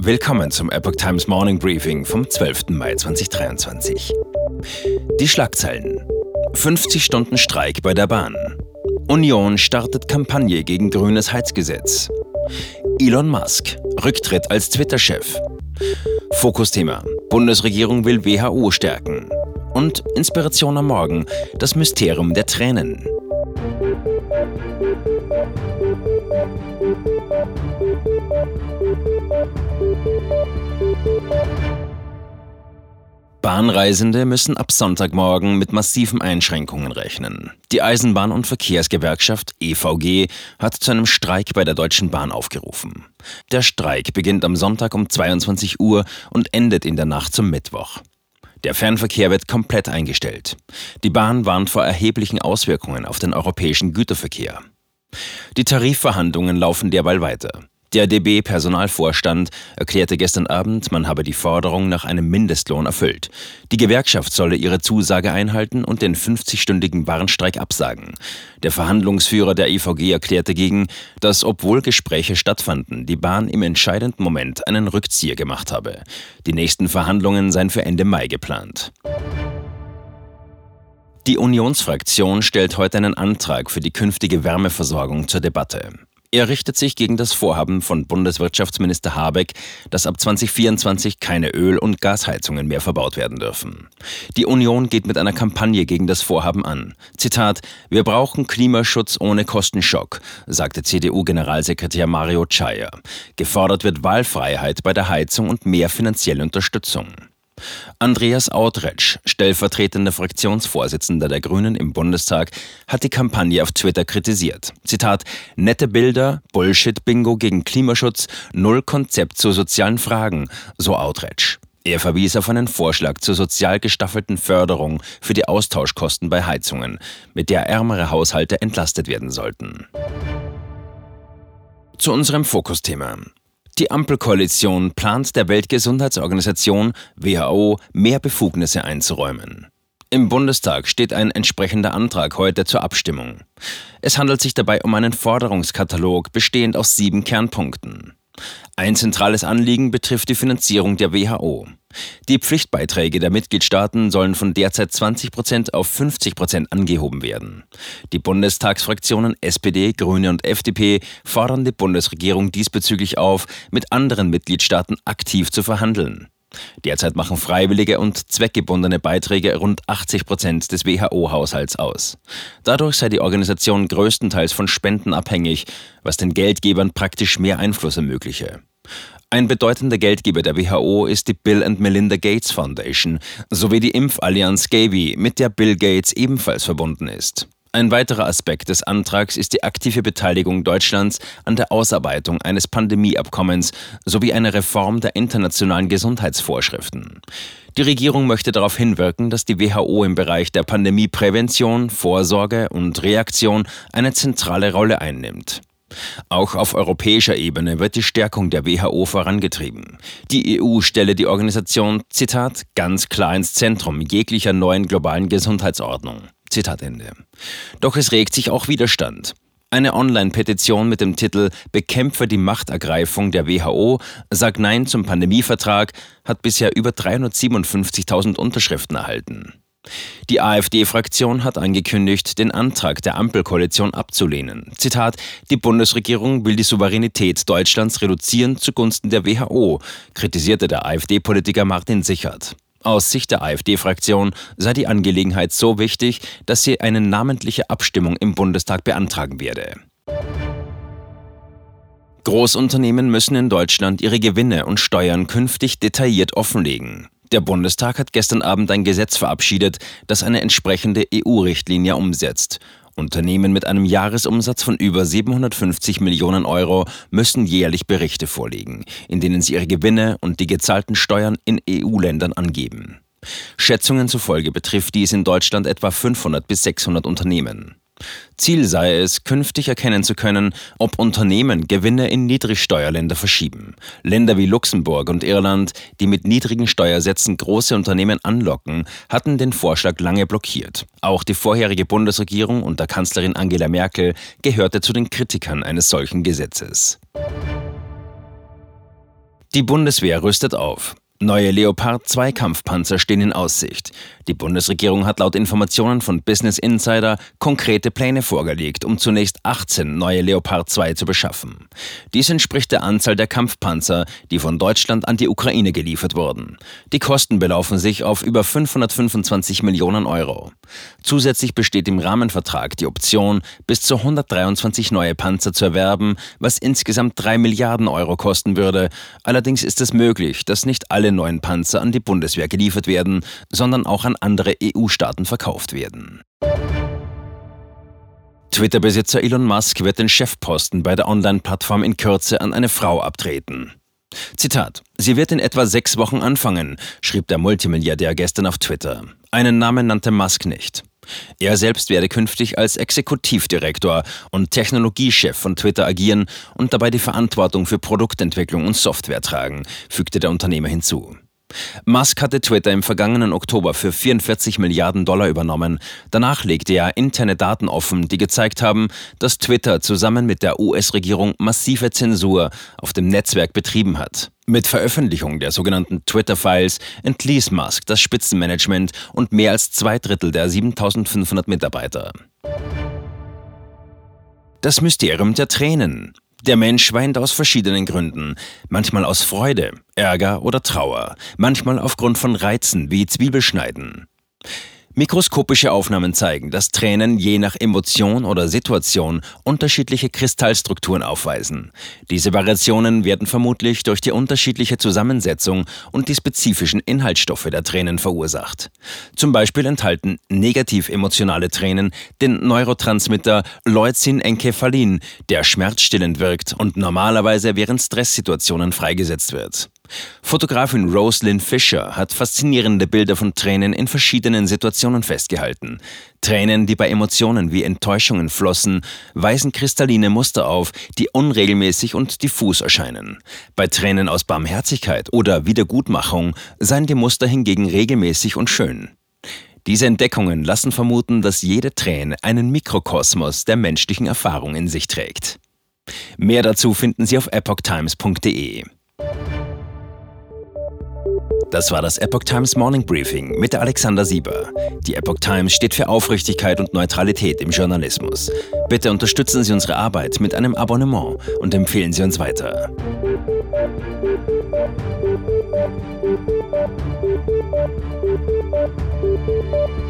Willkommen zum Epoch Times Morning Briefing vom 12. Mai 2023. Die Schlagzeilen. 50 Stunden Streik bei der Bahn. Union startet Kampagne gegen grünes Heizgesetz. Elon Musk. Rücktritt als Twitter-Chef. Fokusthema. Bundesregierung will WHO stärken. Und Inspiration am Morgen. Das Mysterium der Tränen. Bahnreisende müssen ab Sonntagmorgen mit massiven Einschränkungen rechnen. Die Eisenbahn- und Verkehrsgewerkschaft EVG hat zu einem Streik bei der Deutschen Bahn aufgerufen. Der Streik beginnt am Sonntag um 22 Uhr und endet in der Nacht zum Mittwoch. Der Fernverkehr wird komplett eingestellt. Die Bahn warnt vor erheblichen Auswirkungen auf den europäischen Güterverkehr. Die Tarifverhandlungen laufen derweil weiter. Der DB-Personalvorstand erklärte gestern Abend, man habe die Forderung nach einem Mindestlohn erfüllt. Die Gewerkschaft solle ihre Zusage einhalten und den 50-stündigen Warnstreik absagen. Der Verhandlungsführer der EVG erklärte gegen, dass obwohl Gespräche stattfanden, die Bahn im entscheidenden Moment einen Rückzieher gemacht habe. Die nächsten Verhandlungen seien für Ende Mai geplant. Die Unionsfraktion stellt heute einen Antrag für die künftige Wärmeversorgung zur Debatte. Er richtet sich gegen das Vorhaben von Bundeswirtschaftsminister Habeck, dass ab 2024 keine Öl- und Gasheizungen mehr verbaut werden dürfen. Die Union geht mit einer Kampagne gegen das Vorhaben an. Zitat: Wir brauchen Klimaschutz ohne Kostenschock, sagte CDU-Generalsekretär Mario Czaja. Gefordert wird Wahlfreiheit bei der Heizung und mehr finanzielle Unterstützung. Andreas Autretsch, stellvertretender Fraktionsvorsitzender der Grünen im Bundestag, hat die Kampagne auf Twitter kritisiert. Zitat: Nette Bilder, Bullshit-Bingo gegen Klimaschutz, null Konzept zu sozialen Fragen, so Autretsch. Er verwies auf einen Vorschlag zur sozial gestaffelten Förderung für die Austauschkosten bei Heizungen, mit der ärmere Haushalte entlastet werden sollten. Zu unserem Fokusthema. Die Ampelkoalition plant der Weltgesundheitsorganisation WHO mehr Befugnisse einzuräumen. Im Bundestag steht ein entsprechender Antrag heute zur Abstimmung. Es handelt sich dabei um einen Forderungskatalog bestehend aus sieben Kernpunkten. Ein zentrales Anliegen betrifft die Finanzierung der WHO. Die Pflichtbeiträge der Mitgliedstaaten sollen von derzeit 20 Prozent auf 50 Prozent angehoben werden. Die Bundestagsfraktionen SPD, Grüne und FDP fordern die Bundesregierung diesbezüglich auf, mit anderen Mitgliedstaaten aktiv zu verhandeln. Derzeit machen freiwillige und zweckgebundene Beiträge rund 80 Prozent des WHO-Haushalts aus. Dadurch sei die Organisation größtenteils von Spenden abhängig, was den Geldgebern praktisch mehr Einfluss ermögliche. Ein bedeutender Geldgeber der WHO ist die Bill and Melinda Gates Foundation sowie die Impfallianz Gavi, mit der Bill Gates ebenfalls verbunden ist. Ein weiterer Aspekt des Antrags ist die aktive Beteiligung Deutschlands an der Ausarbeitung eines Pandemieabkommens sowie eine Reform der internationalen Gesundheitsvorschriften. Die Regierung möchte darauf hinwirken, dass die WHO im Bereich der Pandemieprävention, Vorsorge und Reaktion eine zentrale Rolle einnimmt. Auch auf europäischer Ebene wird die Stärkung der WHO vorangetrieben. Die EU stelle die Organisation, Zitat, ganz klar ins Zentrum jeglicher neuen globalen Gesundheitsordnung. Zitat Ende. Doch es regt sich auch Widerstand. Eine Online-Petition mit dem Titel Bekämpfe die Machtergreifung der WHO, sag Nein zum Pandemievertrag hat bisher über 357.000 Unterschriften erhalten. Die AfD-Fraktion hat angekündigt, den Antrag der Ampelkoalition abzulehnen. Zitat: Die Bundesregierung will die Souveränität Deutschlands reduzieren zugunsten der WHO, kritisierte der AfD-Politiker Martin Sichert. Aus Sicht der AfD-Fraktion sei die Angelegenheit so wichtig, dass sie eine namentliche Abstimmung im Bundestag beantragen werde. Großunternehmen müssen in Deutschland ihre Gewinne und Steuern künftig detailliert offenlegen. Der Bundestag hat gestern Abend ein Gesetz verabschiedet, das eine entsprechende EU-Richtlinie umsetzt. Unternehmen mit einem Jahresumsatz von über 750 Millionen Euro müssen jährlich Berichte vorlegen, in denen sie ihre Gewinne und die gezahlten Steuern in EU-Ländern angeben. Schätzungen zufolge betrifft dies in Deutschland etwa 500 bis 600 Unternehmen. Ziel sei es, künftig erkennen zu können, ob Unternehmen Gewinne in Niedrigsteuerländer verschieben. Länder wie Luxemburg und Irland, die mit niedrigen Steuersätzen große Unternehmen anlocken, hatten den Vorschlag lange blockiert. Auch die vorherige Bundesregierung unter Kanzlerin Angela Merkel gehörte zu den Kritikern eines solchen Gesetzes. Die Bundeswehr rüstet auf. Neue Leopard 2 Kampfpanzer stehen in Aussicht. Die Bundesregierung hat laut Informationen von Business Insider konkrete Pläne vorgelegt, um zunächst 18 neue Leopard 2 zu beschaffen. Dies entspricht der Anzahl der Kampfpanzer, die von Deutschland an die Ukraine geliefert wurden. Die Kosten belaufen sich auf über 525 Millionen Euro. Zusätzlich besteht im Rahmenvertrag die Option, bis zu 123 neue Panzer zu erwerben, was insgesamt 3 Milliarden Euro kosten würde. Allerdings ist es möglich, dass nicht alle neuen Panzer an die Bundeswehr geliefert werden, sondern auch an andere EU-Staaten verkauft werden. Twitter-Besitzer Elon Musk wird den Chefposten bei der Online-Plattform in Kürze an eine Frau abtreten. Zitat: Sie wird in etwa sechs Wochen anfangen, schrieb der Multimilliardär gestern auf Twitter. Einen Namen nannte Musk nicht. Er selbst werde künftig als Exekutivdirektor und Technologiechef von Twitter agieren und dabei die Verantwortung für Produktentwicklung und Software tragen, fügte der Unternehmer hinzu. Musk hatte Twitter im vergangenen Oktober für 44 Milliarden Dollar übernommen. Danach legte er interne Daten offen, die gezeigt haben, dass Twitter zusammen mit der US-Regierung massive Zensur auf dem Netzwerk betrieben hat. Mit Veröffentlichung der sogenannten Twitter-Files entließ Musk das Spitzenmanagement und mehr als zwei Drittel der 7500 Mitarbeiter. Das Mysterium der Tränen. Der Mensch weint aus verschiedenen Gründen, manchmal aus Freude, Ärger oder Trauer, manchmal aufgrund von Reizen wie Zwiebelschneiden. Mikroskopische Aufnahmen zeigen, dass Tränen je nach Emotion oder Situation unterschiedliche Kristallstrukturen aufweisen. Diese Variationen werden vermutlich durch die unterschiedliche Zusammensetzung und die spezifischen Inhaltsstoffe der Tränen verursacht. Zum Beispiel enthalten negativ emotionale Tränen den Neurotransmitter Leucin-Enkephalin, der schmerzstillend wirkt und normalerweise während Stresssituationen freigesetzt wird. Fotografin Roslyn Fisher hat faszinierende Bilder von Tränen in verschiedenen Situationen festgehalten. Tränen, die bei Emotionen wie Enttäuschungen flossen, weisen kristalline Muster auf, die unregelmäßig und diffus erscheinen. Bei Tränen aus Barmherzigkeit oder Wiedergutmachung seien die Muster hingegen regelmäßig und schön. Diese Entdeckungen lassen vermuten, dass jede Träne einen Mikrokosmos der menschlichen Erfahrung in sich trägt. Mehr dazu finden Sie auf epochtimes.de. Das war das Epoch Times Morning Briefing mit Alexander Sieber. Die Epoch Times steht für Aufrichtigkeit und Neutralität im Journalismus. Bitte unterstützen Sie unsere Arbeit mit einem Abonnement und empfehlen Sie uns weiter. Musik